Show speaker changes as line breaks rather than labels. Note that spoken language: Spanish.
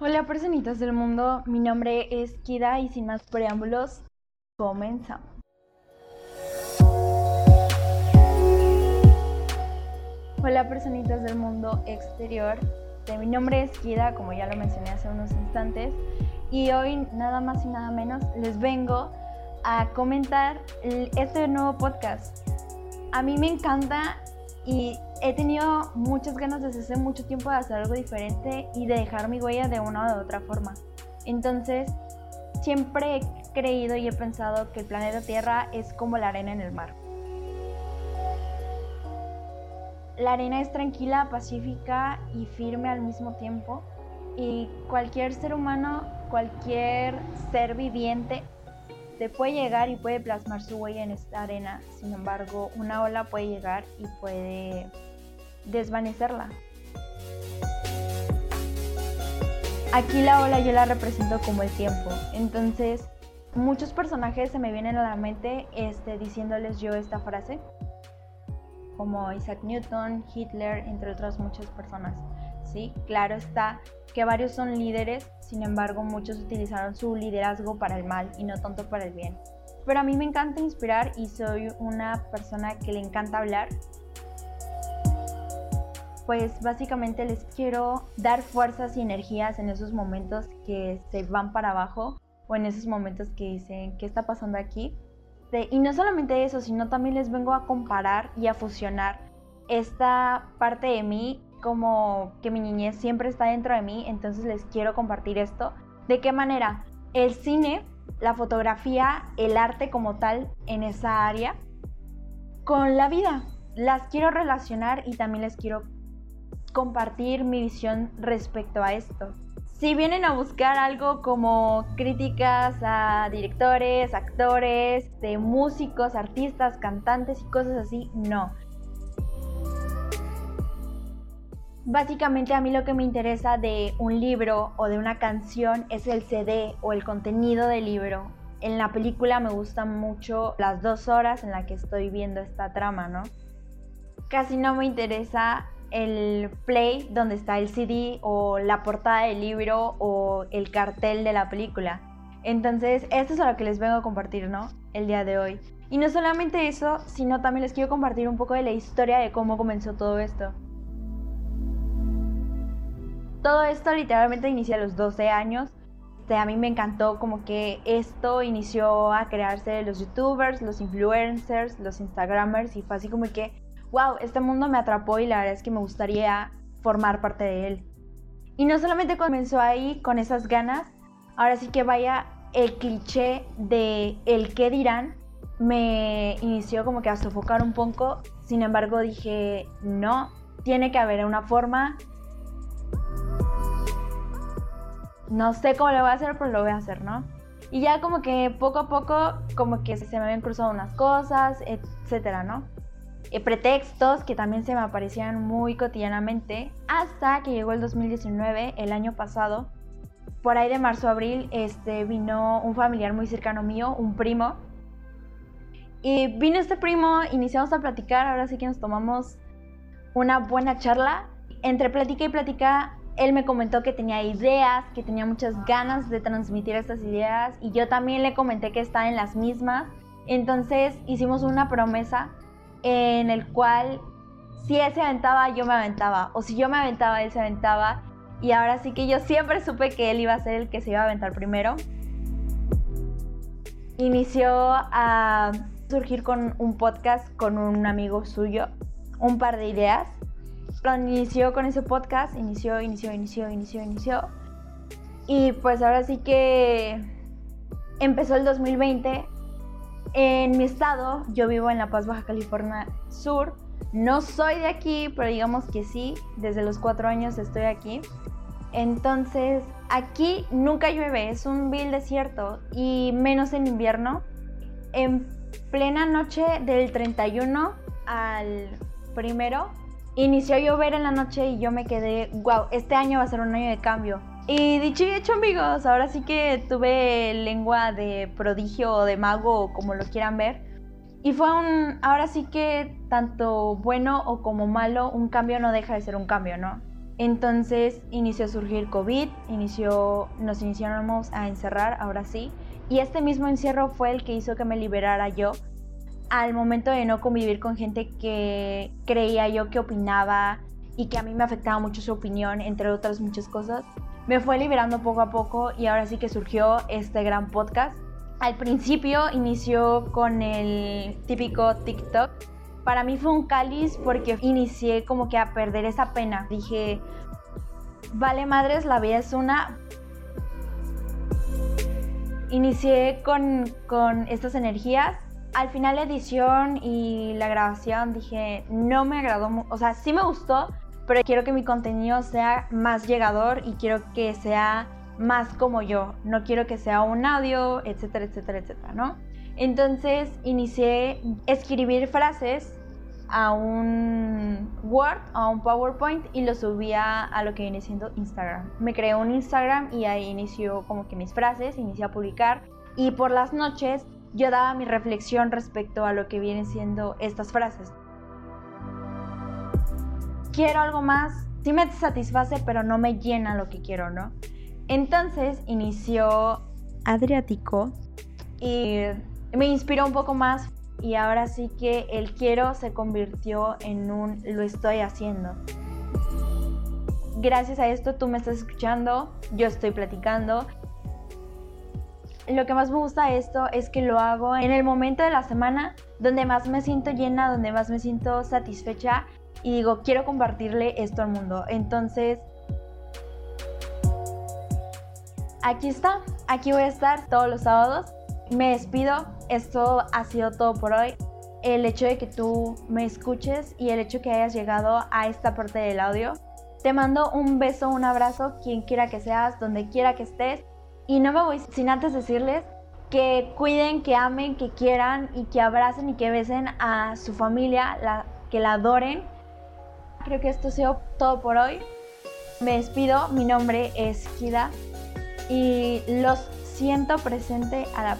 Hola personitas del mundo, mi nombre es Kida y sin más preámbulos, comenzamos. Hola personitas del mundo exterior, mi nombre es Kida, como ya lo mencioné hace unos instantes, y hoy nada más y nada menos les vengo a comentar este nuevo podcast. A mí me encanta y he tenido muchas ganas desde hace mucho tiempo de hacer algo diferente y de dejar mi huella de una o de otra forma. Entonces, siempre he creído y he pensado que el planeta Tierra es como la arena en el mar. La arena es tranquila, pacífica y firme al mismo tiempo. Y cualquier ser humano, cualquier ser viviente te puede llegar y puede plasmar su huella en esta arena. Sin embargo, una ola puede llegar y puede desvanecerla. Aquí la ola yo la represento como el tiempo. Entonces, muchos personajes se me vienen a la mente este, diciéndoles yo esta frase, como Isaac Newton, Hitler, entre otras muchas personas. ¿sí? Claro está que varios son líderes, sin embargo muchos utilizaron su liderazgo para el mal y no tanto para el bien. Pero a mí me encanta inspirar y soy una persona que le encanta hablar. Pues básicamente les quiero dar fuerzas y energías en esos momentos que se van para abajo o en esos momentos que dicen, ¿qué está pasando aquí? y no solamente eso, sino también les vengo a comparar y a fusionar esta parte de mí como que mi niñez siempre está dentro de mí, entonces les quiero compartir esto. ¿De qué manera? El cine, la fotografía, el arte como tal en esa área, con la vida. Las quiero relacionar y también les quiero compartir mi visión respecto a esto. Si vienen a buscar algo como críticas a directores, actores, de músicos, artistas, cantantes y cosas así, no. Básicamente a mí lo que me interesa de un libro o de una canción es el CD o el contenido del libro. En la película me gustan mucho las dos horas en las que estoy viendo esta trama, ¿no? Casi no me interesa el play donde está el CD o la portada del libro o el cartel de la película. Entonces, esto es a lo que les vengo a compartir, ¿no? El día de hoy. Y no solamente eso, sino también les quiero compartir un poco de la historia de cómo comenzó todo esto. Todo esto literalmente inicia a los 12 años. Este, a mí me encantó como que esto inició a crearse los youtubers, los influencers, los instagramers y fue así como que, wow, este mundo me atrapó y la verdad es que me gustaría formar parte de él. Y no solamente comenzó ahí con esas ganas, ahora sí que vaya el cliché de el qué dirán, me inició como que a sofocar un poco, sin embargo dije, no, tiene que haber una forma no sé cómo lo voy a hacer, pero lo voy a hacer, ¿no? Y ya como que poco a poco, como que se me habían cruzado unas cosas, etcétera, ¿no? Eh, pretextos que también se me aparecían muy cotidianamente, hasta que llegó el 2019, el año pasado, por ahí de marzo a abril, este, vino un familiar muy cercano mío, un primo. Y vino este primo, iniciamos a platicar, ahora sí que nos tomamos una buena charla. Entre plática y plática él me comentó que tenía ideas, que tenía muchas ganas de transmitir estas ideas y yo también le comenté que estaba en las mismas. Entonces hicimos una promesa en el cual si él se aventaba, yo me aventaba. O si yo me aventaba, él se aventaba. Y ahora sí que yo siempre supe que él iba a ser el que se iba a aventar primero. Inició a surgir con un podcast con un amigo suyo, un par de ideas inició con ese podcast, inició, inició, inició, inició, inició. Y pues ahora sí que empezó el 2020. En mi estado, yo vivo en La Paz, Baja California Sur. No soy de aquí, pero digamos que sí, desde los cuatro años estoy aquí. Entonces, aquí nunca llueve, es un vil desierto y menos en invierno. En plena noche del 31 al primero inició a llover en la noche y yo me quedé, wow, este año va a ser un año de cambio. Y dicho y hecho amigos, ahora sí que tuve lengua de prodigio o de mago como lo quieran ver. Y fue un, ahora sí que tanto bueno o como malo, un cambio no deja de ser un cambio, ¿no? Entonces inició a surgir COVID, inició, nos iniciamos a encerrar, ahora sí. Y este mismo encierro fue el que hizo que me liberara yo al momento de no convivir con gente que creía yo que opinaba y que a mí me afectaba mucho su opinión, entre otras muchas cosas. Me fue liberando poco a poco y ahora sí que surgió este gran podcast. Al principio inició con el típico TikTok para mí fue un cáliz porque inicié como que a perder esa pena. Dije, vale madres, la vida es una. Inicié con, con estas energías. Al final la edición y la grabación dije, no me agradó, o sea, sí me gustó, pero quiero que mi contenido sea más llegador y quiero que sea más como yo. No quiero que sea un audio, etcétera, etcétera, etcétera, ¿no? Entonces inicié escribir frases a un Word, a un PowerPoint y lo subía a lo que viene siendo Instagram. Me creé un Instagram y ahí inició como que mis frases, inicié a publicar y por las noches yo daba mi reflexión respecto a lo que viene siendo estas frases. Quiero algo más, sí me satisface, pero no me llena lo que quiero, ¿no? Entonces inició Adriático y me inspiró un poco más y ahora sí que el quiero se convirtió en un lo estoy haciendo. Gracias a esto tú me estás escuchando, yo estoy platicando. Lo que más me gusta de esto es que lo hago en el momento de la semana donde más me siento llena, donde más me siento satisfecha y digo, quiero compartirle esto al mundo. Entonces, aquí está, aquí voy a estar todos los sábados me despido. Esto ha sido todo por hoy. El hecho de que tú me escuches y el hecho de que hayas llegado a esta parte del audio. Te mando un beso, un abrazo, quien quiera que seas, donde quiera que estés. Y no me voy sin antes decirles que cuiden, que amen, que quieran y que abracen y que besen a su familia, que la adoren. Creo que esto sido todo por hoy. Me despido, mi nombre es Kida y los siento presente a la